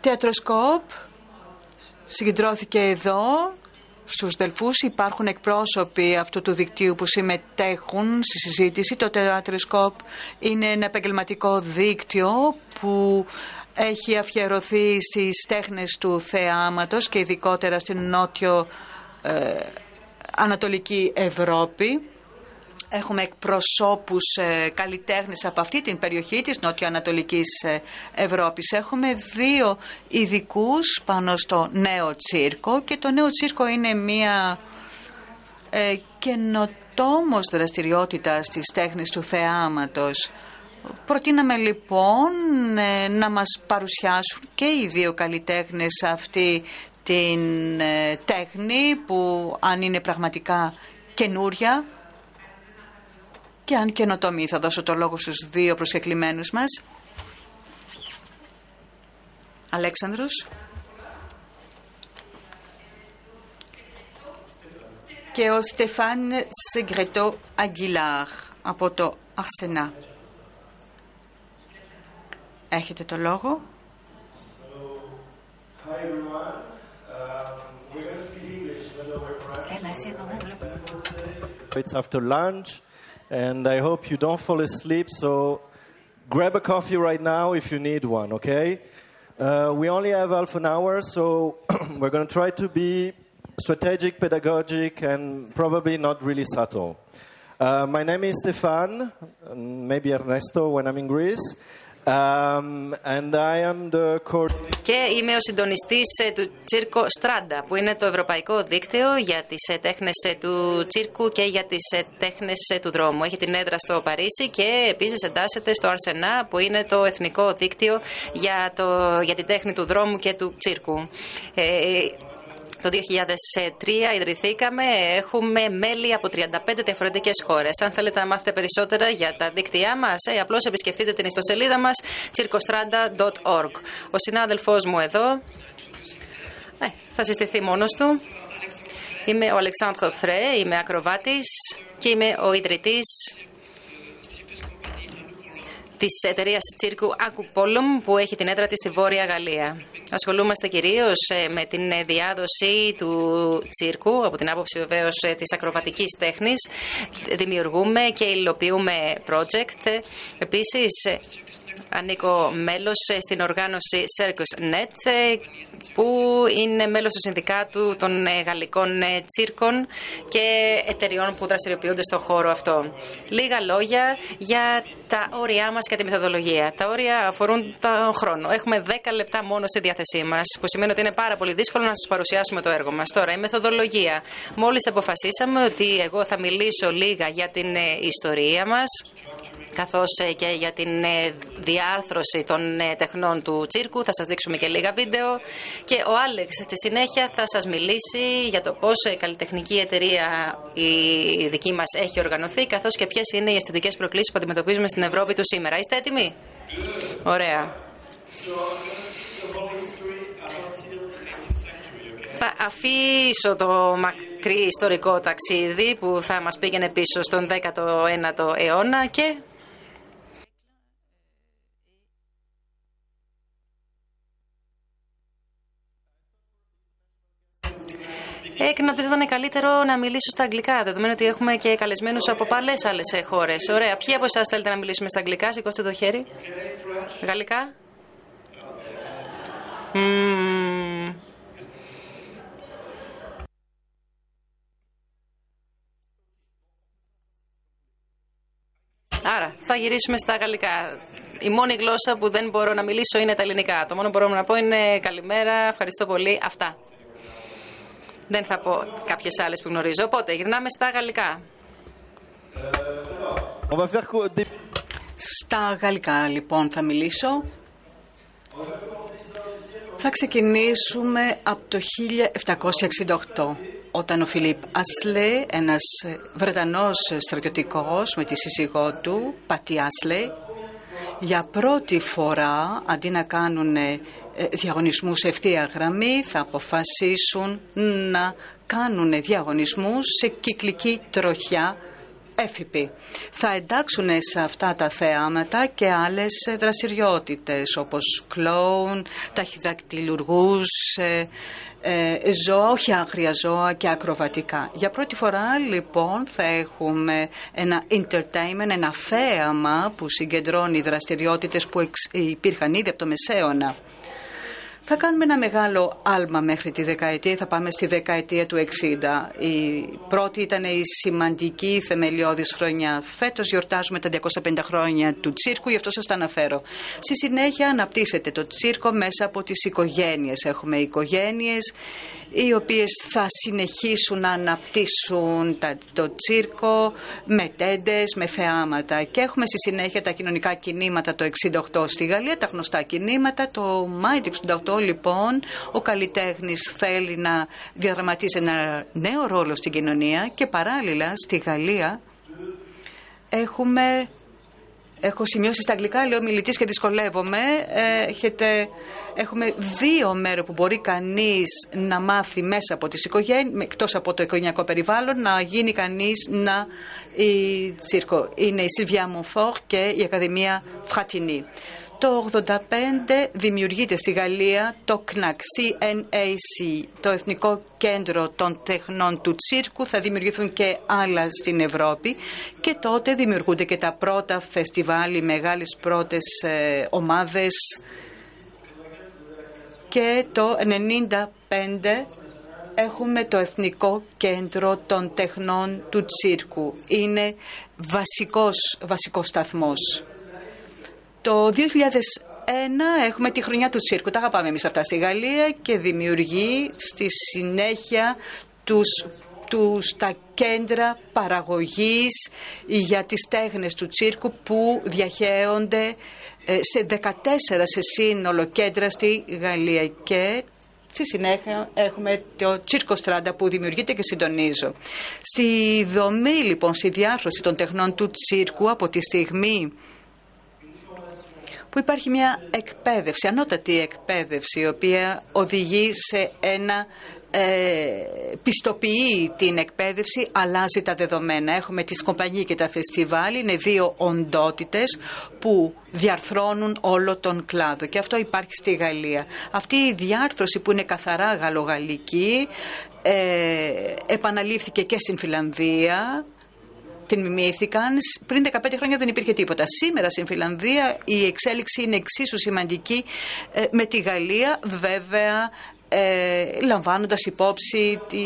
Θεατροσκόπ συγκεντρώθηκε εδώ στους Δελφούς υπάρχουν εκπρόσωποι αυτού του δικτύου που συμμετέχουν στη συζήτηση. Το Θεατροσκόπ είναι ένα επαγγελματικό δίκτυο που έχει αφιερωθεί στις τέχνες του θεάματος και ειδικότερα στην νότιο ε, Ανατολική Ευρώπη. Έχουμε εκπροσώπους ε, καλλιτέχνες από αυτή την περιοχή της νότιο-ανατολικής ε, Ευρώπης. Έχουμε δύο ειδικούς πάνω στο νέο τσίρκο και το νέο τσίρκο είναι μια ε, καινοτόμος δραστηριότητα στις τέχνες του θεάματος. Προτείναμε λοιπόν ε, να μας παρουσιάσουν και οι δύο καλλιτέχνες αυτή την ε, τέχνη που αν είναι πραγματικά καινούρια και αν καινοτομή θα δώσω το λόγο στους δύο προσκεκλημένους μας. Αλέξανδρος. Και ο Στεφάν Σεγκρετό Αγγιλάρ από το Αρσενά. Έχετε το λόγο. It's after lunch, and I hope you don't fall asleep. So grab a coffee right now if you need one, okay? Uh, we only have half an hour, so we're going to try to be strategic, pedagogic, and probably not really subtle. Uh, my name is Stefan, maybe Ernesto when I'm in Greece. Um, and I am the και είμαι ο συντονιστής ε, του Τσίρκο Στράντα, που είναι το ευρωπαϊκό δίκτυο για τις ε, τέχνες ε, του τσίρκου και για τις τέχνες του δρόμου. Έχει την έδρα στο Παρίσι και επίσης εντάσσεται στο Αρσενά, που είναι το εθνικό δίκτυο για, το, για την τέχνη του δρόμου και του τσίρκου. Το 2003 ιδρυθήκαμε, έχουμε μέλη από 35 διαφορετικές χώρες. Αν θέλετε να μάθετε περισσότερα για τα δίκτυά μας, ε, απλώς επισκεφτείτε την ιστοσελίδα μας circostranda.org. Ο συνάδελφός μου εδώ ε, θα συστηθεί μόνος του. Είμαι ο Αλεξάνδρο Φρέ, είμαι ακροβάτης και είμαι ο ιδρυτής της εταιρείας τσίρκου Ακουπόλομ που έχει την έδρα της στη Βόρεια Γαλλία. Ασχολούμαστε κυρίως ε, με την ε, διάδοση του τσίρκου από την άποψη βεβαίως ε, της ακροβατικής τέχνης. Δημιουργούμε και υλοποιούμε project. Επίσης ανήκω μέλος στην οργάνωση Circus Net που είναι μέλος του Συνδικάτου των Γαλλικών Τσίρκων και εταιριών που δραστηριοποιούνται στον χώρο αυτό. Λίγα λόγια για τα όρια μας και τη μεθοδολογία. Τα όρια αφορούν τον χρόνο. Έχουμε 10 λεπτά μόνο στη διάθεσή μας, που σημαίνει ότι είναι πάρα πολύ δύσκολο να σας παρουσιάσουμε το έργο μας. Τώρα, η μεθοδολογία. Μόλις αποφασίσαμε ότι εγώ θα μιλήσω λίγα για την ε, ιστορία μας, καθώς ε, και για την ε, διάρθρωση των τεχνών του τσίρκου. Θα σας δείξουμε και λίγα βίντεο. Και ο Άλεξ στη συνέχεια θα σας μιλήσει για το πώς η καλλιτεχνική εταιρεία η δική μας έχει οργανωθεί, καθώς και ποιες είναι οι αισθητικές προκλήσεις που αντιμετωπίζουμε στην Ευρώπη του σήμερα. Είστε έτοιμοι; Ωραία. Θα αφήσω το μακρύ ιστορικό ταξίδι που θα μας πήγαινε πίσω στον 19ο αιώνα και Έκρινα ότι θα ήταν καλύτερο να μιλήσω στα αγγλικά, δεδομένου ότι έχουμε και καλεσμένους από πολλέ άλλες χώρες. Ωραία. Ποιοι από εσάς θέλετε να μιλήσουμε στα αγγλικά, σηκώστε το χέρι. Γαλλικά. Άρα, θα γυρίσουμε στα γαλλικά. Η μόνη γλώσσα που δεν μπορώ να μιλήσω είναι τα ελληνικά. Το μόνο που μπορώ να πω είναι καλημέρα, ευχαριστώ πολύ. Αυτά. Δεν θα πω κάποιες άλλες που γνωρίζω. Οπότε, γυρνάμε στα γαλλικά. Στα γαλλικά, λοιπόν, θα μιλήσω. Θα ξεκινήσουμε από το 1768 όταν ο Φιλίπ Ασλέ, ένας Βρετανός στρατιωτικός με τη σύζυγό του, Πατή Ασλέ, για πρώτη φορά αντί να κάνουν ε, διαγωνισμούς ευθεία γραμμή θα αποφασίσουν να κάνουν διαγωνισμούς σε κυκλική τροχιά έφυποι. Θα εντάξουν σε αυτά τα θεάματα και άλλες δραστηριότητες όπως κλόουν, ταχυδακτηλουργούς, ε, ε, ζώα, όχι άγρια ζώα και ακροβατικά. Για πρώτη φορά λοιπόν θα έχουμε ένα entertainment, ένα θέαμα που συγκεντρώνει δραστηριότητες που υπήρχαν ήδη από το Μεσαίωνα. Θα κάνουμε ένα μεγάλο άλμα μέχρι τη δεκαετία, θα πάμε στη δεκαετία του 60. Η πρώτη ήταν η σημαντική θεμελιώδης χρονιά. Φέτος γιορτάζουμε τα 250 χρόνια του τσίρκου, γι' αυτό σας τα αναφέρω. Στη συνέχεια αναπτύσσεται το τσίρκο μέσα από τις οικογένειες. Έχουμε οικογένειες οι οποίες θα συνεχίσουν να αναπτύσσουν το τσίρκο με τέντες, με θεάματα. Και έχουμε στη συνέχεια τα κοινωνικά κινήματα το 68 στη Γαλλία, τα γνωστά κινήματα. Το Μάιο του 68 λοιπόν ο καλλιτέχνης θέλει να διαδραματίσει ένα νέο ρόλο στην κοινωνία και παράλληλα στη Γαλλία έχουμε Έχω σημειώσει στα αγγλικά, λέω μιλητής και δυσκολεύομαι. Ε, έχετε, έχουμε δύο μέρη που μπορεί κανείς να μάθει μέσα από τις οικογένειες, εκτός από το οικογενειακό περιβάλλον, να γίνει κανείς να η τσίρκο. Είναι η Σιλβιά Μουνφόρ και η Ακαδημία Φρατινή. Το 1985 δημιουργείται στη Γαλλία το CNAC, CNAC, το Εθνικό Κέντρο των Τεχνών του Τσίρκου. Θα δημιουργηθούν και άλλα στην Ευρώπη και τότε δημιουργούνται και τα πρώτα φεστιβάλ, οι μεγάλες πρώτες ε, ομάδες και το 1995 έχουμε το Εθνικό Κέντρο των Τεχνών του Τσίρκου. Είναι βασικός, βασικός σταθμός. Το 2001 έχουμε τη χρονιά του τσίρκου. Τα αγαπάμε εμείς αυτά στη Γαλλία και δημιουργεί στη συνέχεια τους τους, τα κέντρα παραγωγής για τις τέχνες του τσίρκου που διαχέονται ε, σε 14 σε σύνολο κέντρα στη Γαλλία και στη συνέχεια έχουμε το Τσίρκο Στράντα που δημιουργείται και συντονίζω. Στη δομή λοιπόν, στη διάρθρωση των τεχνών του τσίρκου από τη στιγμή που υπάρχει μια εκπαίδευση, ανώτατη εκπαίδευση, η οποία οδηγεί σε ένα ε, πιστοποιεί την εκπαίδευση, αλλάζει τα δεδομένα. Έχουμε τις κομπανίες και τα φεστιβάλ, είναι δύο οντότητες που διαρθρώνουν όλο τον κλάδο και αυτό υπάρχει στη Γαλλία. Αυτή η διάρθρωση που είναι καθαρά γαλλογαλλική ε, επαναλήφθηκε και στην Φιλανδία την μιμήθηκαν. Πριν 15 χρόνια δεν υπήρχε τίποτα. Σήμερα στην Φιλανδία η εξέλιξη είναι εξίσου σημαντική ε, με τη Γαλλία. Βέβαια ε, λαμβάνοντας υπόψη τη,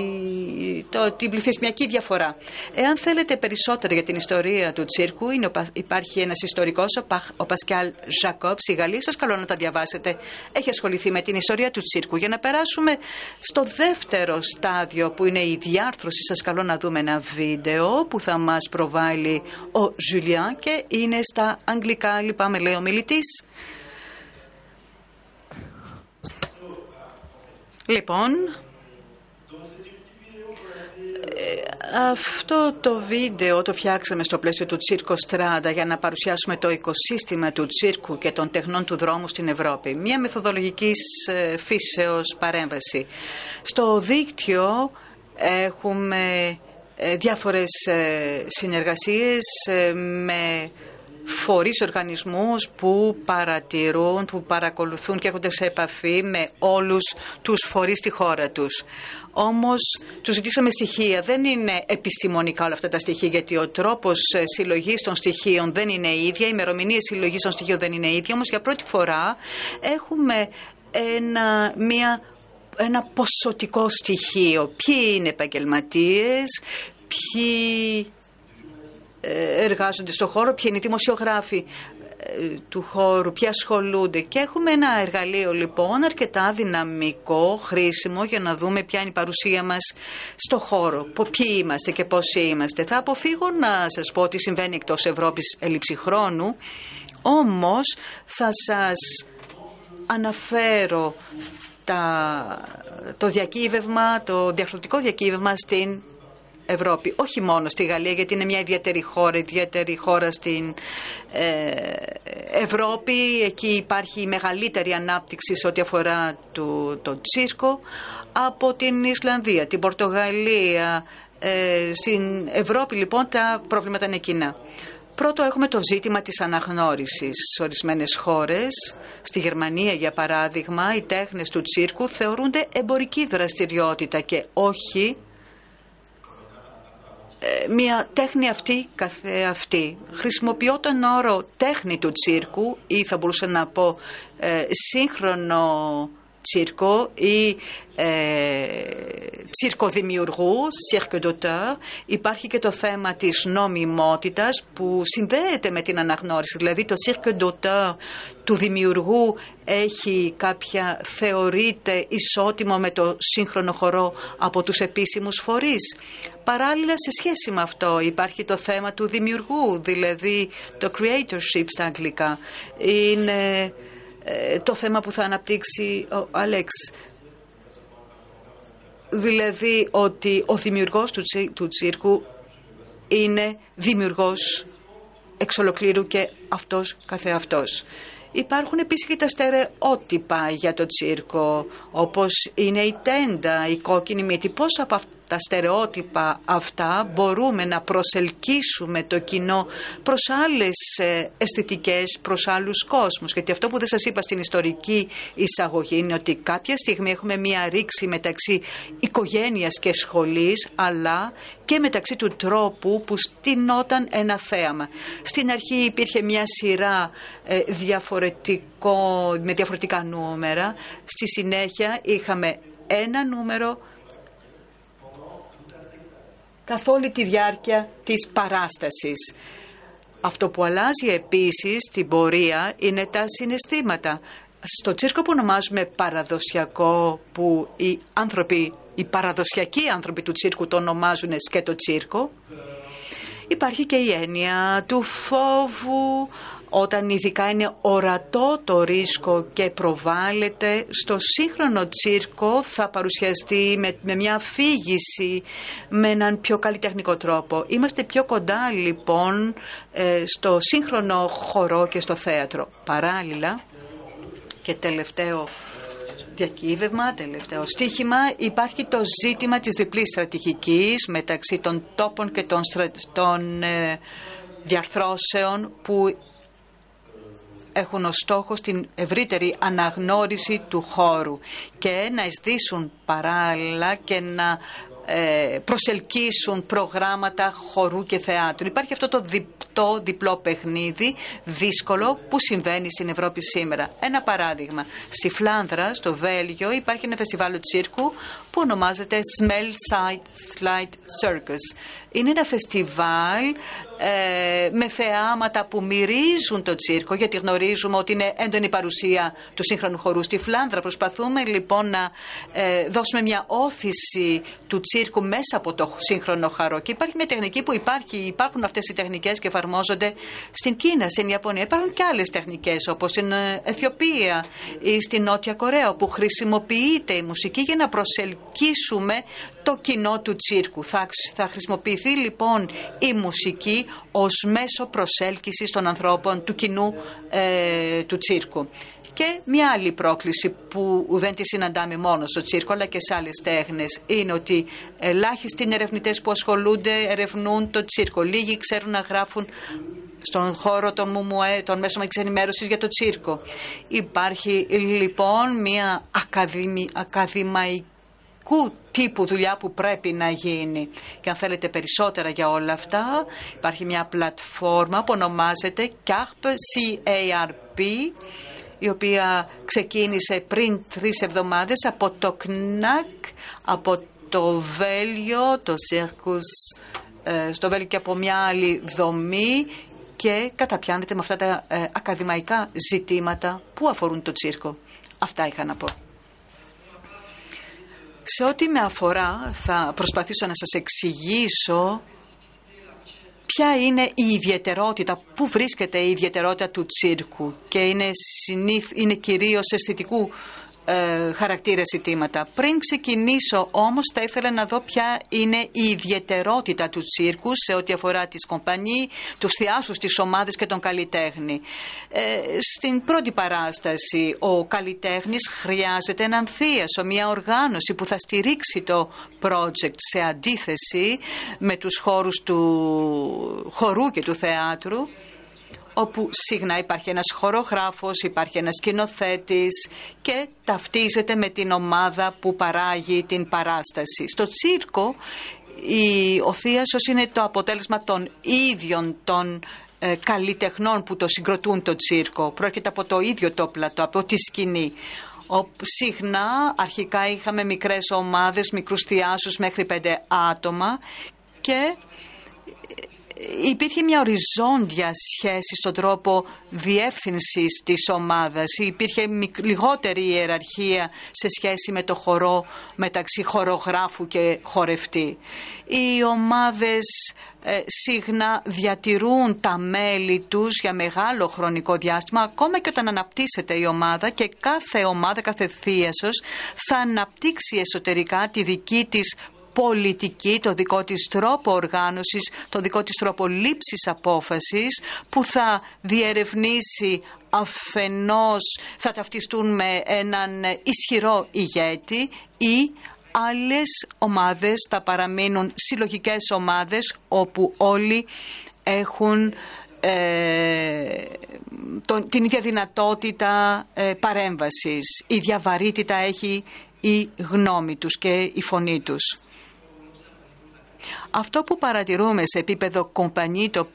το, την πληθυσμιακή διαφορά. Εάν θέλετε περισσότερα για την ιστορία του τσίρκου, είναι, υπάρχει ένας ιστορικός, ο, ο Πασκιάλ Ζακόπ, στη Γαλλία, σας καλώ να τα διαβάσετε. Έχει ασχοληθεί με την ιστορία του τσίρκου. Για να περάσουμε στο δεύτερο στάδιο που είναι η διάρθρωση, σας καλώ να δούμε ένα βίντεο που θα μας προβάλλει ο Ζουλιάν και είναι στα αγγλικά, λυπάμαι λέει ο μιλητής. Λοιπόν, ε, αυτό το βίντεο το φτιάξαμε στο πλαίσιο του Τσίρκο Στράντα για να παρουσιάσουμε το οικοσύστημα του τσίρκου και των τεχνών του δρόμου στην Ευρώπη. Μια μεθοδολογικής ε, φύσεως παρέμβαση. Στο δίκτυο έχουμε ε, διάφορες συνεργασίες με φορείς οργανισμούς που παρατηρούν, που παρακολουθούν και έρχονται σε επαφή με όλους τους φορείς στη χώρα τους. Όμως τους ζητήσαμε στοιχεία. Δεν είναι επιστημονικά όλα αυτά τα στοιχεία γιατί ο τρόπος ε, συλλογής των στοιχείων δεν είναι ίδια, η ημερομηνία συλλογής των στοιχείων δεν είναι ίδια. Όμως για πρώτη φορά έχουμε ένα, μια ένα ποσοτικό στοιχείο. Ποιοι είναι επαγγελματίες, ποιοι εργάζονται στο χώρο, ποιοι είναι οι δημοσιογράφοι ε, του χώρου, ποιοι ασχολούνται. Και έχουμε ένα εργαλείο λοιπόν αρκετά δυναμικό, χρήσιμο για να δούμε ποια είναι η παρουσία μας στο χώρο, ποιοι είμαστε και πόσοι είμαστε. Θα αποφύγω να σας πω ότι συμβαίνει εκτός Ευρώπης έλλειψη χρόνου, όμως θα σας αναφέρω τα, το διακύβευμα, το διαφορετικό διακύβευμα στην Ευρώπη, όχι μόνο στη Γαλλία γιατί είναι μια ιδιαίτερη χώρα, ιδιαίτερη χώρα στην ε, Ευρώπη, εκεί υπάρχει η μεγαλύτερη ανάπτυξη σε ό,τι αφορά το, το τσίρκο, από την Ισλανδία, την Πορτογαλία, Ε, στην Ευρώπη λοιπόν τα προβλήματα είναι κοινά. Πρώτο έχουμε το ζήτημα της αναγνώρισης. Σε ορισμένες χώρες, στη Γερμανία για παράδειγμα, οι τέχνες του τσίρκου θεωρούνται εμπορική δραστηριότητα και όχι ε, μια τέχνη αυτή καθεαυτή. Χρησιμοποιώ τον όρο τέχνη του τσίρκου ή θα μπορούσα να πω ε, σύγχρονο τσίρκο ή ε, τσίρκο δημιουργού, cirque d'auteur. Υπάρχει και το θέμα της νομιμότητας που συνδέεται με την αναγνώριση. Δηλαδή το cirque d'auteur του δημιουργού έχει κάποια, θεωρείται ισότιμο με το σύγχρονο χορό από τους επίσημους φορείς. Παράλληλα σε σχέση με αυτό υπάρχει το θέμα του δημιουργού, δηλαδή το creatorship στα αγγλικά. Είναι ε, το θέμα που θα αναπτύξει ο Άλεξ. Δηλαδή ότι ο δημιουργός του, του τσίρκου είναι δημιουργός εξ ολοκλήρου και αυτός καθεαυτός. Υπάρχουν επίσης και τα στερεότυπα για το τσίρκο, όπως είναι η τέντα, η κόκκινη μύτη. Πώς από τα στερεότυπα αυτά μπορούμε να προσελκύσουμε το κοινό προς άλλες ε, αισθητικές, προς άλλους κόσμους. Γιατί αυτό που δεν σας είπα στην ιστορική εισαγωγή είναι ότι κάποια στιγμή έχουμε μία ρήξη μεταξύ οικογένειας και σχολής, αλλά και μεταξύ του τρόπου που στηνόταν ένα θέαμα. Στην αρχή υπήρχε μια σειρά ε, διαφορετικό, με διαφορετικά νούμερα. Στη συνέχεια είχαμε ένα νούμερο καθ' όλη τη διάρκεια της παράστασης. Αυτό που αλλάζει επίσης στην πορεία είναι τα συναισθήματα. Στο τσίρκο που ονομάζουμε παραδοσιακό, που οι άνθρωποι, οι παραδοσιακοί άνθρωποι του τσίρκου το ονομάζουν σκέτο τσίρκο, υπάρχει και η έννοια του φόβου, όταν ειδικά είναι ορατό το ρίσκο και προβάλλεται στο σύγχρονο τσίρκο θα παρουσιαστεί με, μια αφήγηση με έναν πιο καλλιτεχνικό τρόπο. Είμαστε πιο κοντά λοιπόν ε, στο σύγχρονο χορό και στο θέατρο. Παράλληλα και τελευταίο διακύβευμα, τελευταίο στίχημα, υπάρχει το ζήτημα της διπλής στρατηγικής μεταξύ των τόπων και των, των ε, διαρθρώσεων που έχουν ως στόχο την ευρύτερη αναγνώριση του χώρου και να εισδύσουν παράλληλα και να ε, προσελκύσουν προγράμματα χορού και θεάτρου. Υπάρχει αυτό το διπτό, διπλό παιχνίδι δύσκολο που συμβαίνει στην Ευρώπη σήμερα. Ένα παράδειγμα. Στη Φλάνδρα, στο Βέλγιο, υπάρχει ένα φεστιβάλ τσίρκου που ονομάζεται Smell Sight Slide Circus. Είναι ένα φεστιβάλ ε, με θεάματα που μυρίζουν το τσίρκο, γιατί γνωρίζουμε ότι είναι έντονη παρουσία του σύγχρονου χορού στη Φλάνδρα. Προσπαθούμε λοιπόν να ε, δώσουμε μια όθηση του τσίρκου μέσα από το σύγχρονο χαρό. Και υπάρχει μια τεχνική που υπάρχει, υπάρχουν αυτές οι τεχνικές και εφαρμόζονται στην Κίνα, στην Ιαπωνία. Υπάρχουν και άλλες τεχνικές όπως στην ε, Αιθιοπία ή στην Νότια Κορέα, όπου χρησιμοποιείται η μουσική για να προσελκύσουμε το κοινό του τσίρκου. Θα, θα χρησιμοποιηθεί λοιπόν η μουσική ως μέσο προσέλκυσης των ανθρώπων του κοινού ε, του τσίρκου. Και μια άλλη πρόκληση που δεν τη συναντάμε μόνο στο τσίρκο αλλά και σε άλλες τέχνες είναι ότι ελάχιστοι είναι ερευνητές που ασχολούνται, ερευνούν το τσίρκο. Λίγοι ξέρουν να γράφουν στον χώρο των ΜΟΜΟΕ, των μέσων ενημέρωση για το τσίρκο. Υπάρχει λοιπόν μια ακαδημαϊκή τύπου δουλειά που πρέπει να γίνει. Και αν θέλετε περισσότερα για όλα αυτά, υπάρχει μια πλατφόρμα που ονομάζεται CARP, C-A-R-P, η οποία ξεκίνησε πριν τρεις εβδομάδες από το ΚΝΑΚ, από το Βέλιο, το Σέρκους, ε, στο Βέλιο και από μια άλλη δομή και καταπιάνεται με αυτά τα ε, ακαδημαϊκά ζητήματα που αφορούν το τσίρκο. Αυτά είχα να πω. Σε ό,τι με αφορά θα προσπαθήσω να σας εξηγήσω ποια είναι η ιδιαιτερότητα, πού βρίσκεται η ιδιαιτερότητα του τσίρκου. Και είναι, συνήθ, είναι κυρίως αισθητικού ε, χαρακτήρες ζητήματα. Πριν ξεκινήσω όμως θα ήθελα να δω ποια είναι η ιδιαιτερότητα του τσίρκου σε ό,τι αφορά τις κομπανί, τους θειάσους, τις ομάδες και τον καλλιτέχνη. Ε, στην πρώτη παράσταση ο καλλιτέχνης χρειάζεται έναν θείασο, μια οργάνωση που θα στηρίξει το project σε αντίθεση με τους χώρους του χορού και του θεάτρου όπου συχνά υπάρχει ένας χορογράφος, υπάρχει ένας σκηνοθέτης και ταυτίζεται με την ομάδα που παράγει την παράσταση. Στο τσίρκο η, ο θείασος είναι το αποτέλεσμα των ίδιων των ε, καλλιτεχνών που το συγκροτούν το τσίρκο. Πρόκειται από το ίδιο το πλατό, από τη σκηνή. Ο, συχνά αρχικά είχαμε μικρές ομάδες, μικρούς θειάσους μέχρι πέντε άτομα και υπήρχε μια οριζόντια σχέση στον τρόπο διεύθυνσης της ομάδας. Υπήρχε λιγότερη ιεραρχία σε σχέση με το χορό μεταξύ χορογράφου και χορευτή. Οι ομάδες ε, συχνά διατηρούν τα μέλη τους για μεγάλο χρονικό διάστημα ακόμα και όταν αναπτύσσεται η ομάδα και κάθε ομάδα, κάθε θείασος θα αναπτύξει εσωτερικά τη δική της πολιτική, το δικό της τρόπο οργάνωσης, το δικό της τρόπο λήψης απόφασης που θα διερευνήσει αφενός θα ταυτιστούν με έναν ισχυρό ηγέτη ή άλλες ομάδες θα παραμείνουν συλλογικές ομάδες όπου όλοι έχουν ε, την ίδια δυνατότητα ε, παρέμβασης. Η διαβαρύτητα έχει η γνώμη τους και η φωνή τους. Αυτό που παρατηρούμε σε επίπεδο κομπανί το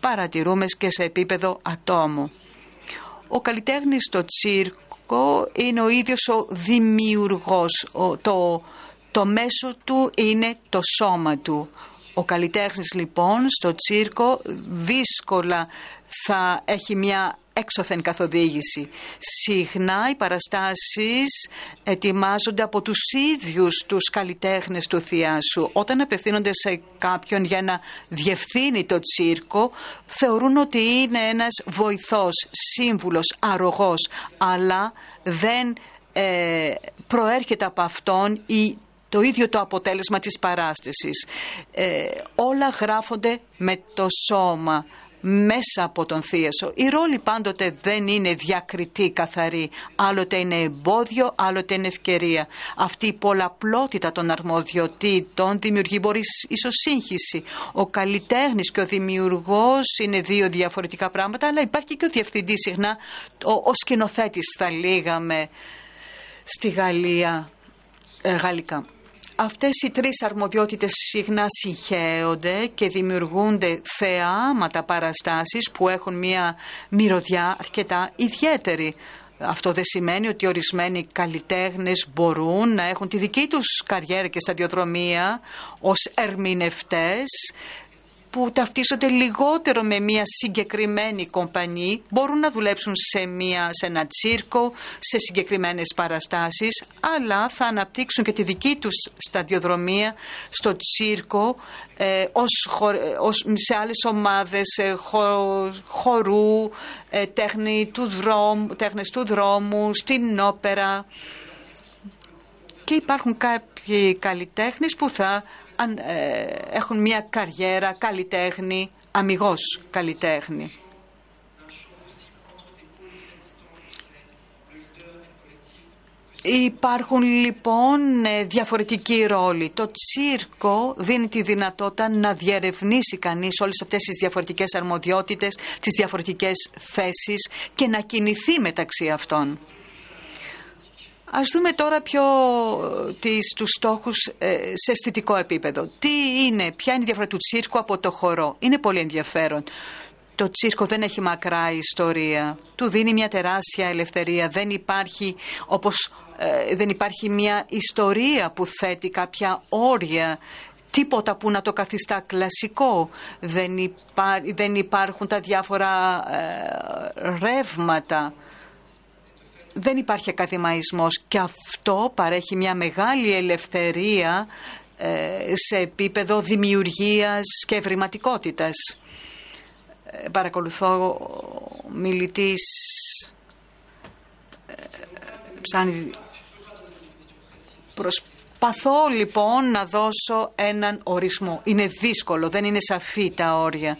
παρατηρούμε και σε επίπεδο ατόμου. Ο καλλιτέχνης στο τσίρκο είναι ο ίδιος ο δημιουργός. το, το μέσο του είναι το σώμα του. Ο καλλιτέχνης λοιπόν στο τσίρκο δύσκολα θα έχει μια έξωθεν καθοδήγηση. Συχνά οι παραστάσεις ετοιμάζονται από τους ίδιους τους καλλιτέχνες του θειάσου. Όταν απευθύνονται σε κάποιον για να διευθύνει το τσίρκο, θεωρούν ότι είναι ένας βοηθός, σύμβουλος, αρρωγός, αλλά δεν ε, προέρχεται από αυτόν η το ίδιο το αποτέλεσμα της παράστασης. Ε, όλα γράφονται με το σώμα μέσα από τον θείασο. Η ρόλη πάντοτε δεν είναι διακριτή καθαρή. Άλλοτε είναι εμπόδιο, άλλοτε είναι ευκαιρία. Αυτή η πολλαπλότητα των αρμοδιοτήτων δημιουργεί μπορείς ίσως σύγχυση. Ο καλλιτέχνης και ο δημιουργός είναι δύο διαφορετικά πράγματα, αλλά υπάρχει και ο διευθυντής συχνά, ο, ο σκηνοθέτης θα λέγαμε στη Γαλλία, ε, γαλλικά. Αυτές οι τρεις αρμοδιότητες συχνά συγχέονται και δημιουργούνται θεάματα παραστάσεις που έχουν μια μυρωδιά αρκετά ιδιαίτερη. Αυτό δεν σημαίνει ότι ορισμένοι καλλιτέχνες μπορούν να έχουν τη δική τους καριέρα και σταδιοδρομία ως ερμηνευτές που ταυτίζονται λιγότερο με μια συγκεκριμένη κομπανή μπορούν να δουλέψουν σε, μια, σε ένα τσίρκο, σε συγκεκριμένες παραστάσεις αλλά θα αναπτύξουν και τη δική τους σταδιοδρομία στο τσίρκο ε, ως, ως, σε άλλες ομάδες ε, χορού, ε, τέχνη του δρόμου, τέχνες του δρόμου, στην όπερα. Και υπάρχουν κάποιοι καλλιτέχνες που θα ε, έχουν μια καριέρα καλλιτέχνη, αμυγός καλλιτέχνη. Υπάρχουν λοιπόν ε, διαφορετικοί ρόλοι. Το τσίρκο δίνει τη δυνατότητα να διερευνήσει κανείς όλες αυτές τις διαφορετικές αρμοδιότητες, τις διαφορετικές θέσεις και να κινηθεί μεταξύ αυτών. Ας δούμε τώρα πιο ε, τις, τους στόχους ε, σε αισθητικό επίπεδο. Τι είναι, ποια είναι η διαφορά του τσίρκου από το χορό; Είναι πολύ ενδιαφέρον. Το τσίρκο δεν έχει μακρά ιστορία. Του δίνει μια τεράστια ελευθερία. Δεν υπάρχει, όπως, ε, δεν υπάρχει μια ιστορία που θέτει κάποια όρια τίποτα που να το καθιστά κλασικό. Δεν, δεν υπάρχουν τα διάφορα ρεύματα δεν υπάρχει ακαδημαϊσμός και αυτό παρέχει μια μεγάλη ελευθερία ε, σε επίπεδο δημιουργίας και ευρηματικότητας. Ε, παρακολουθώ μιλητής ε, ψάνει Προσπαθώ λοιπόν να δώσω έναν ορισμό. Είναι δύσκολο, δεν είναι σαφή τα όρια.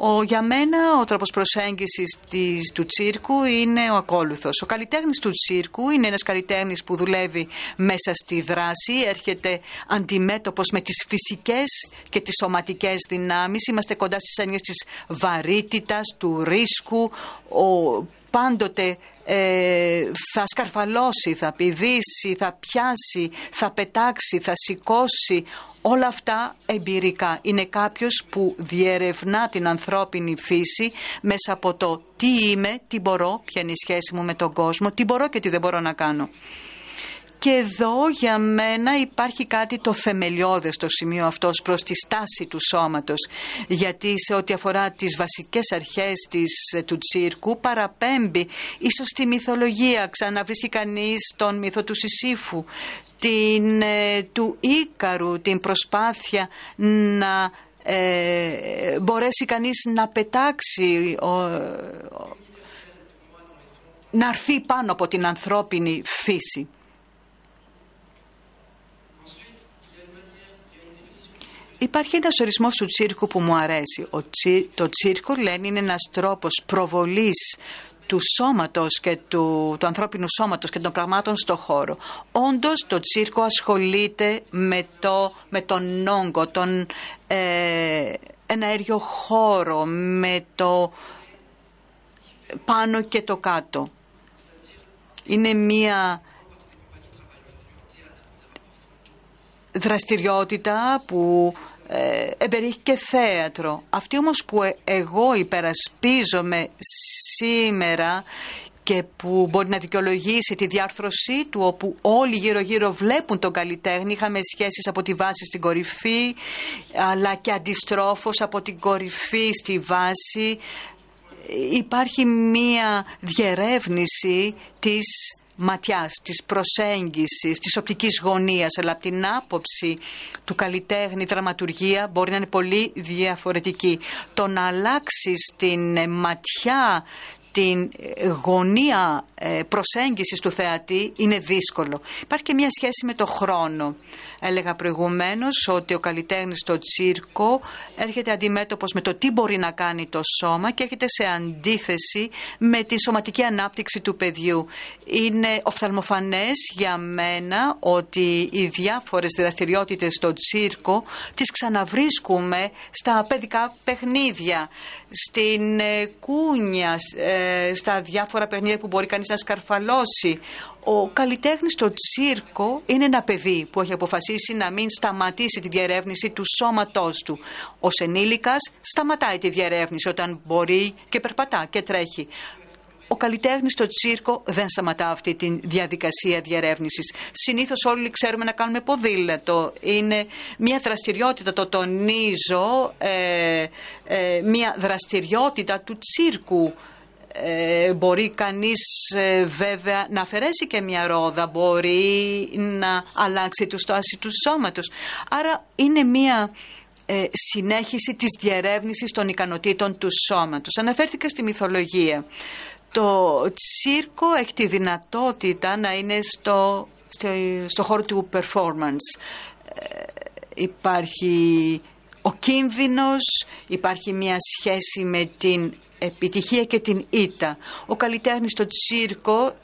Ο, για μένα ο τρόπος προσέγγισης της, του τσίρκου είναι ο ακόλουθος. Ο καλλιτέχνης του τσίρκου είναι ένας καλλιτέχνης που δουλεύει μέσα στη δράση, έρχεται αντιμέτωπος με τις φυσικές και τις σωματικές δυνάμεις. Είμαστε κοντά στις έννοιες της βαρύτητας, του ρίσκου, ο, πάντοτε ε, θα σκαρφαλώσει, θα πηδήσει, θα πιάσει, θα πετάξει, θα σηκώσει. Όλα αυτά εμπειρικά. Είναι κάποιος που διερευνά την ανθρώπινη φύση μέσα από το τι είμαι, τι μπορώ, ποια είναι η σχέση μου με τον κόσμο, τι μπορώ και τι δεν μπορώ να κάνω. Και εδώ για μένα υπάρχει κάτι το θεμελιώδες στο σημείο αυτό προς τη στάση του σώματος. Γιατί σε ό,τι αφορά τις βασικές αρχές της, του τσίρκου παραπέμπει ίσως στη μυθολογία. Ξαναβρίσκει κανείς τον μύθο του Σισίφου, την, ε, του Ίκαρου, την προσπάθεια να ε, μπορέσει κανείς να πετάξει να έρθει πάνω από την ανθρώπινη φύση. Υπάρχει ένας ορισμός του τσίρκου που μου αρέσει. Ο το τσίρκο λένε είναι ένας τρόπος προβολής του σώματος και του, του ανθρώπινου σώματος και των πραγμάτων στο χώρο. Όντως το τσίρκο ασχολείται με, το, με τον όγκο, τον ε, αέριο χώρο, με το πάνω και το κάτω. Είναι μία δραστηριότητα που ε, εμπεριέχει και θέατρο. Αυτή όμως που ε, εγώ υπερασπίζομαι σήμερα και που μπορεί να δικαιολογήσει τη διάρθρωσή του όπου όλοι γύρω γύρω βλέπουν τον καλλιτέχνη είχαμε σχέσεις από τη βάση στην κορυφή αλλά και αντιστρόφως από την κορυφή στη βάση υπάρχει μία διερεύνηση της ματιάς, της προσέγγισης, της οπτικής γωνίας, αλλά από την άποψη του καλλιτέχνη, η δραματουργία μπορεί να είναι πολύ διαφορετική. Το να αλλάξεις την ματιά την γωνία ε, προσέγγισης του θεατή είναι δύσκολο. Υπάρχει και μια σχέση με το χρόνο. Έλεγα προηγουμένως ότι ο καλλιτέχνης στο τσίρκο έρχεται αντιμέτωπος με το τι μπορεί να κάνει το σώμα και έρχεται σε αντίθεση με την σωματική ανάπτυξη του παιδιού. Είναι οφθαλμοφανές για μένα ότι οι διάφορες δραστηριότητες στο τσίρκο τις ξαναβρίσκουμε στα παιδικά παιχνίδια, στην ε, κούνια, ε, στα διάφορα παιχνίδια που μπορεί κανείς να σκαρφαλώσει. Ο καλλιτέχνης στο τσίρκο είναι ένα παιδί που έχει αποφασίσει να μην σταματήσει τη διερεύνηση του σώματός του. Ο ενήλικας σταματάει τη διερεύνηση όταν μπορεί και περπατά και τρέχει. Ο καλλιτέχνης στο τσίρκο δεν σταματά αυτή τη διαδικασία διερεύνησης. Συνήθως όλοι ξέρουμε να κάνουμε ποδήλατο. Είναι μια δραστηριότητα, το τονίζω, ε, ε, μια δραστηριότητα του τσίρκου. Ε, μπορεί κανείς ε, βέβαια να αφαιρέσει και μια ρόδα, μπορεί να αλλάξει το στάση του σώματος. Άρα είναι μια ε, συνέχιση της διερεύνησης των ικανοτήτων του σώματος. Αναφέρθηκα στη μυθολογία. Το τσίρκο έχει τη δυνατότητα να είναι στο, στο, στο χώρο του performance. υπάρχει ο κίνδυνος, υπάρχει μια σχέση με την επιτυχία και την ήττα. Ο καλλιτέχνης στο τσίρκο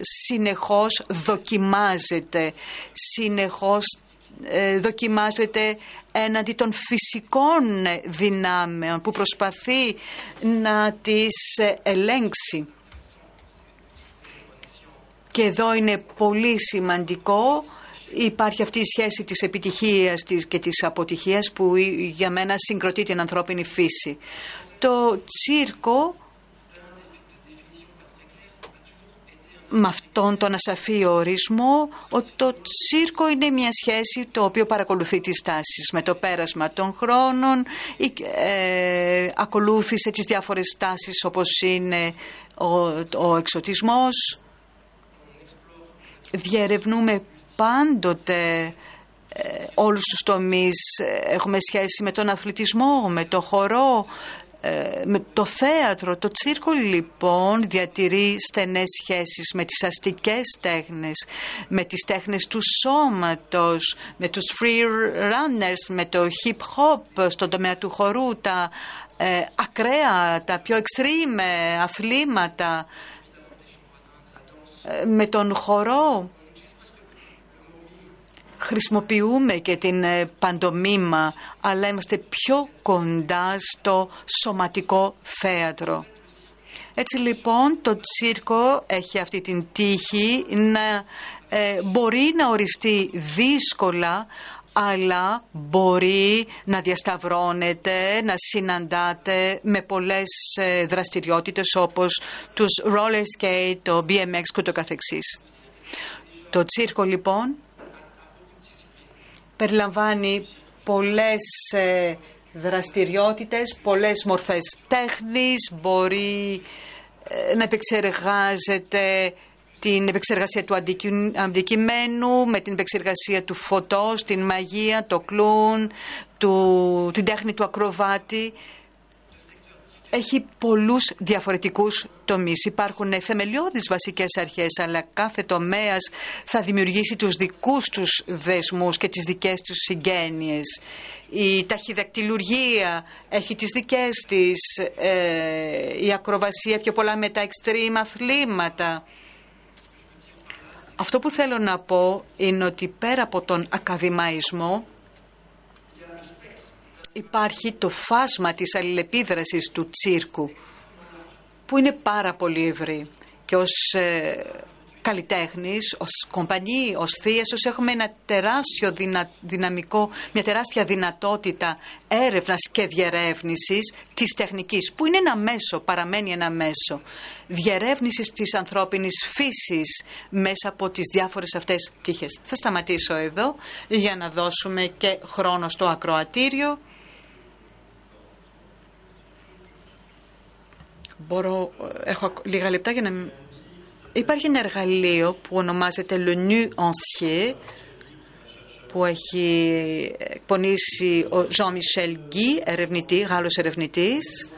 συνεχώς δοκιμάζεται, συνεχώς ε, δοκιμάζεται έναντι των φυσικών δυνάμεων που προσπαθεί να τις ελέγξει. Και εδώ είναι πολύ σημαντικό υπάρχει αυτή η σχέση της επιτυχίας της και της αποτυχίας που για μένα συγκροτεί την ανθρώπινη φύση. Το τσίρκο με αυτόν τον ασαφή ορισμό ότι το τσίρκο είναι μια σχέση το οποίο παρακολουθεί τις τάσεις. Με το πέρασμα των χρόνων ε, ακολούθησε τις διάφορες τάσεις όπως είναι ο, ο εξωτισμός. Διερευνούμε πάντοτε ε, όλους τους τομείς. Έχουμε σχέση με τον αθλητισμό, με το χορό ε, με το θέατρο, το τσίρκο λοιπόν διατηρεί στενές σχέσεις με τις αστικές τέχνες, με τις τέχνες του σώματος, με τους free runners, με το hip hop στον τομέα του χορού, τα ε, ακραία, τα πιο extreme αθλήματα, ε, με τον χορό χρησιμοποιούμε και την ε, παντομήμα, αλλά είμαστε πιο κοντά στο σωματικό θέατρο. Έτσι λοιπόν το τσίρκο έχει αυτή την τύχη να ε, μπορεί να οριστεί δύσκολα αλλά μπορεί να διασταυρώνεται, να συναντάτε με πολλές ε, δραστηριότητες όπως τους roller skate, το BMX και το καθεξής. Το τσίρκο λοιπόν περιλαμβάνει πολλές ε, δραστηριότητες, πολλές μορφές τέχνης, μπορεί ε, να επεξεργάζεται την επεξεργασία του αντικειμένου, με την επεξεργασία του φωτός, την μαγεία, το κλούν, του, την τέχνη του ακροβάτη έχει πολλούς διαφορετικούς τομείς. Υπάρχουν θεμελιώδεις βασικές αρχές, αλλά κάθε τομέας θα δημιουργήσει τους δικούς τους δεσμούς και τις δικές τους συγγένειες. Η ταχυδακτηλουργία έχει τις δικές της, ε, η ακροβασία πιο πολλά με τα extreme αθλήματα. Αυτό που θέλω να πω είναι ότι πέρα από τον ακαδημαϊσμό υπάρχει το φάσμα της αλληλεπίδρασης του τσίρκου που είναι πάρα πολύ ευρύ και ως ε, καλλιτέχνης, ως κομπανί, ως θείασος έχουμε ένα τεράστιο δυναμικό, μια τεράστια δυνατότητα έρευνας και διερεύνησης της τεχνικής που είναι ένα μέσο, παραμένει ένα μέσο διερεύνησης της ανθρώπινης φύσης μέσα από τις διάφορες αυτές πτυχές. Θα σταματήσω εδώ για να δώσουμε και χρόνο στο ακροατήριο Μπορώ, έχω λίγα λεπτά για να... Υπάρχει ένα εργαλείο που ονομάζεται Le Nu Ancien που έχει εκπονήσει ο Jean-Michel Guy, ερευνητή, Γάλλος ερευνητής,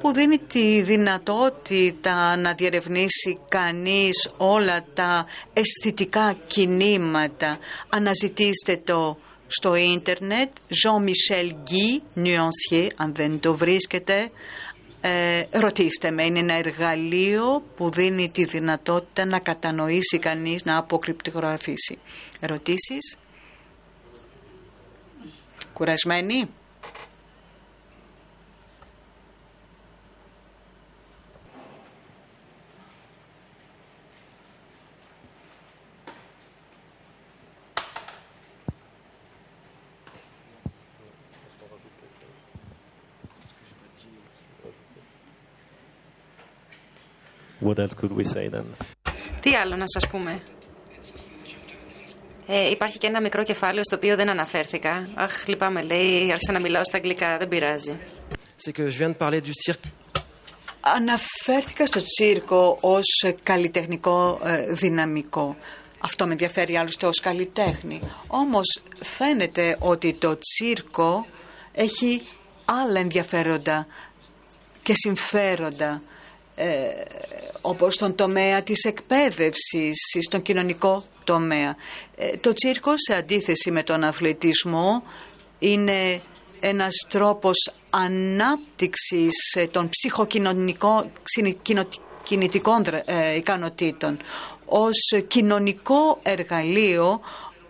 που δίνει τη δυνατότητα να διερευνήσει κανείς όλα τα αισθητικά κινήματα. Αναζητήστε το στο ίντερνετ Jean-Michel Guy, Nuancier, αν δεν το βρίσκετε, ε, ρωτήστε με, είναι ένα εργαλείο που δίνει τη δυνατότητα να κατανοήσει κανείς, να αποκρυπτογραφήσει. Ερωτήσεις; Κουρασμένοι; What else could we say then? Τι άλλο να σας πούμε; Ε, υπάρχει και ένα μικρό κεφάλαιο στο οποίο δεν αναφέρθηκα. Αχ, λυπάμαι, λέει, άρχισα να μιλάω στα αγγλικά, δεν πειράζει. C'est que je viens de parler du cirque. Αναφέρθηκα στο τσίρκο ως καλλιτεχνικό ε, δυναμικό. Αυτό με ενδιαφέρει άλλωστε ως καλλιτέχνη. Όμως φαίνεται ότι το τσίρκο έχει άλλα ενδιαφέροντα και συμφέροντα ε, όπως στον τομέα της εκπαίδευσης, στον κοινωνικό τομέα. Ε, το τσίρκο σε αντίθεση με τον αθλητισμό είναι ένας τρόπος ανάπτυξης ε, των ψυχοκινητικών ε, ικανοτήτων. Ως κοινωνικό εργαλείο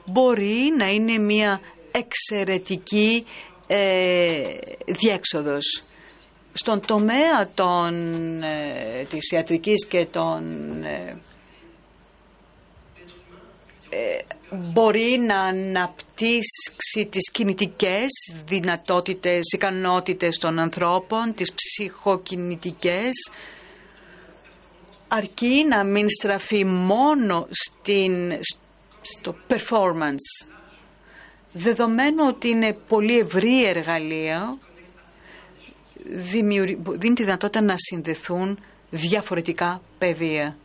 μπορεί να είναι μια εξαιρετική διέξοδος. Στον τομέα των, ε, της ιατρικής και των ε, ε, μπορεί να αναπτύξει τις κινητικές δυνατότητες, ικανότητες των ανθρώπων, τις ψυχοκινητικές, αρκεί να μην στραφεί μόνο στην, στο performance. Δεδομένου ότι είναι πολύ ευρύ εργαλείο, δίνει τη δυνατότητα να συνδεθούν διαφορετικά πεδία.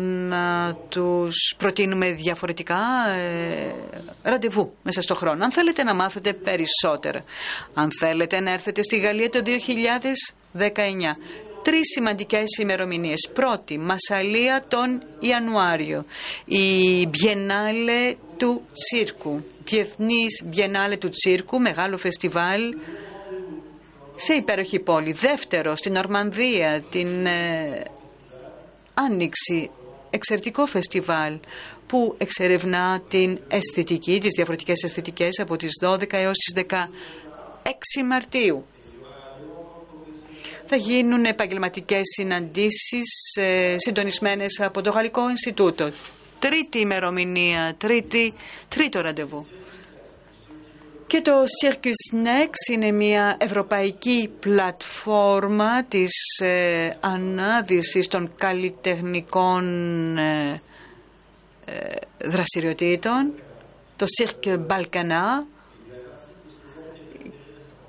να τους προτείνουμε διαφορετικά ε, ραντεβού μέσα στο χρόνο. Αν θέλετε να μάθετε περισσότερα, αν θέλετε να έρθετε στη Γαλλία το 2019, τρεις σημαντικές ημερομηνίες. Πρώτη, Μασαλία τον Ιανουάριο, η Biennale του Τσίρκου, Διεθνής Biennale του Τσίρκου, μεγάλο φεστιβάλ σε υπέροχη πόλη. Δεύτερο, στην Ορμανδία, την ε, Άνοιξη, εξαιρετικό φεστιβάλ που εξερευνά την αισθητική, τις διαφορετικές αισθητικές από τις 12 έως τις 16 Μαρτίου. Θα γίνουν επαγγελματικές συναντήσεις ε, συντονισμένες από το Γαλλικό Ινστιτούτο. Τρίτη ημερομηνία, τρίτη, τρίτο ραντεβού. Και το Circus Next είναι μια ευρωπαϊκή πλατφόρμα της ε, ανάδυσης των καλλιτεχνικών ε, ε, δραστηριοτήτων, το Cirque Balkana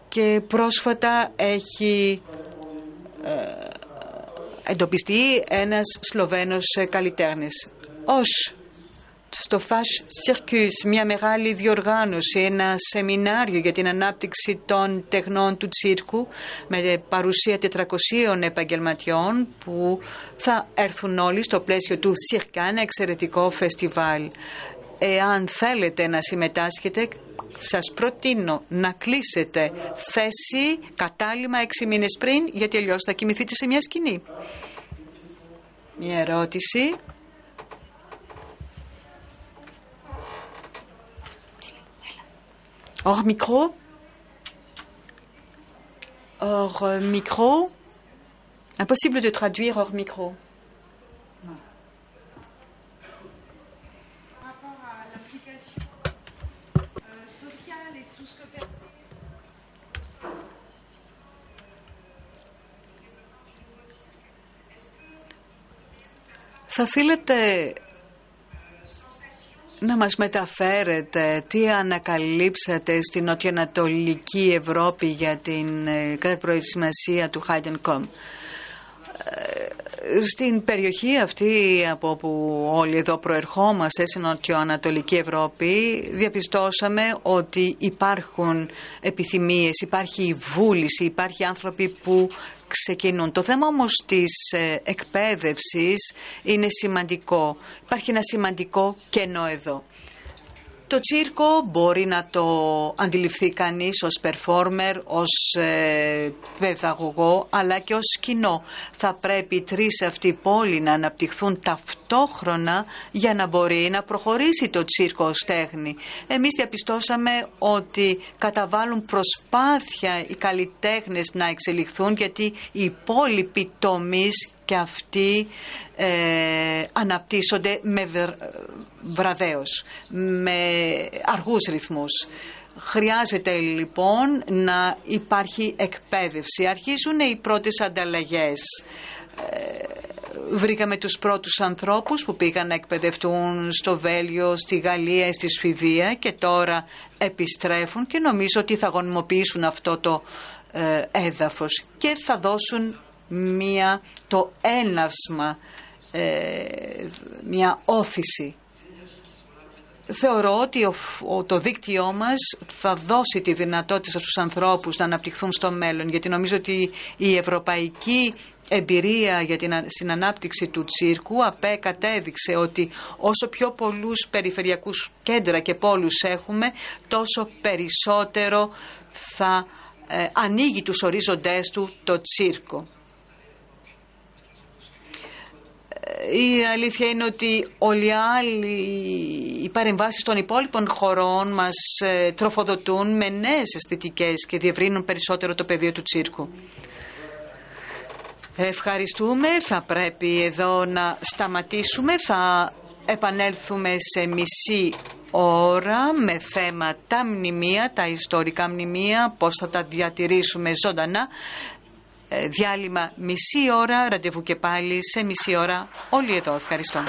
και πρόσφατα έχει ε, εντοπιστεί ένας Σλοβαίνος καλλιτέχνης. Ως στο Fash Circus, μια μεγάλη διοργάνωση, ένα σεμινάριο για την ανάπτυξη των τεχνών του τσίρκου με παρουσία 400 επαγγελματιών που θα έρθουν όλοι στο πλαίσιο του Cirque, ένα εξαιρετικό φεστιβάλ. Εάν θέλετε να συμμετάσχετε, σας προτείνω να κλείσετε θέση κατάλημα έξι μήνες πριν, γιατί αλλιώς θα κοιμηθείτε σε μια σκηνή. Μια ερώτηση. Hors micro Hors euh, micro Impossible de traduire hors micro. Θα θέλετε να μας μεταφέρετε τι ανακαλύψατε στην νοτιοανατολική Ευρώπη για την ε, κρατηπροετοιμασία του Heidencom. Ε, στην περιοχή αυτή από όπου όλοι εδώ προερχόμαστε, στην νοτιοανατολική Ευρώπη, διαπιστώσαμε ότι υπάρχουν επιθυμίες, υπάρχει βούληση, υπάρχει άνθρωποι που ξεκινούν. Το θέμα όμως της ε, εκπαίδευσης είναι σημαντικό. Υπάρχει ένα σημαντικό κενό εδώ. Το τσίρκο μπορεί να το αντιληφθεί κανείς ως performer, ως ε, παιδαγωγό, αλλά και ως κοινό. Θα πρέπει τρεις αυτοί πόλοι να αναπτυχθούν ταυτόχρονα για να μπορεί να προχωρήσει το τσίρκο ως τέχνη. Εμείς διαπιστώσαμε ότι καταβάλουν προσπάθεια οι καλλιτέχνες να εξελιχθούν γιατί οι υπόλοιποι τομείς και αυτοί ε, αναπτύσσονται με βραδέως, με αργούς ρυθμούς. Χρειάζεται λοιπόν να υπάρχει εκπαίδευση. Αρχίζουν οι πρώτες ανταλλαγές. Ε, βρήκαμε τους πρώτους ανθρώπους που πήγαν να εκπαιδευτούν στο Βέλιο, στη Γαλλία, στη Σουηδία και τώρα επιστρέφουν και νομίζω ότι θα γονιμοποιήσουν αυτό το ε, έδαφος και θα δώσουν μία, το ένασμα, ε, μία όθηση. Θεωρώ ότι το δίκτυό μας θα δώσει τη δυνατότητα στους ανθρώπους να αναπτυχθούν στο μέλλον, γιατί νομίζω ότι η ευρωπαϊκή εμπειρία για την στην ανάπτυξη του τσίρκου ΑΠΕ κατέδειξε ότι όσο πιο πολλούς περιφερειακούς κέντρα και πόλους έχουμε, τόσο περισσότερο θα ε, ανοίγει τους ορίζοντές του το τσίρκο. Η αλήθεια είναι ότι όλοι οι άλλοι, οι παρεμβάσεις των υπόλοιπων χωρών μας ε, τροφοδοτούν με νέες αισθητικές και διευρύνουν περισσότερο το πεδίο του τσίρκου. Ευχαριστούμε. Θα πρέπει εδώ να σταματήσουμε. Θα επανέλθουμε σε μισή ώρα με θέμα τα μνημεία, τα ιστορικά μνημεία, πώς θα τα διατηρήσουμε ζωντανά. Ε, διάλειμμα μισή ώρα, ραντεβού και πάλι σε μισή ώρα όλοι εδώ. Ευχαριστώ.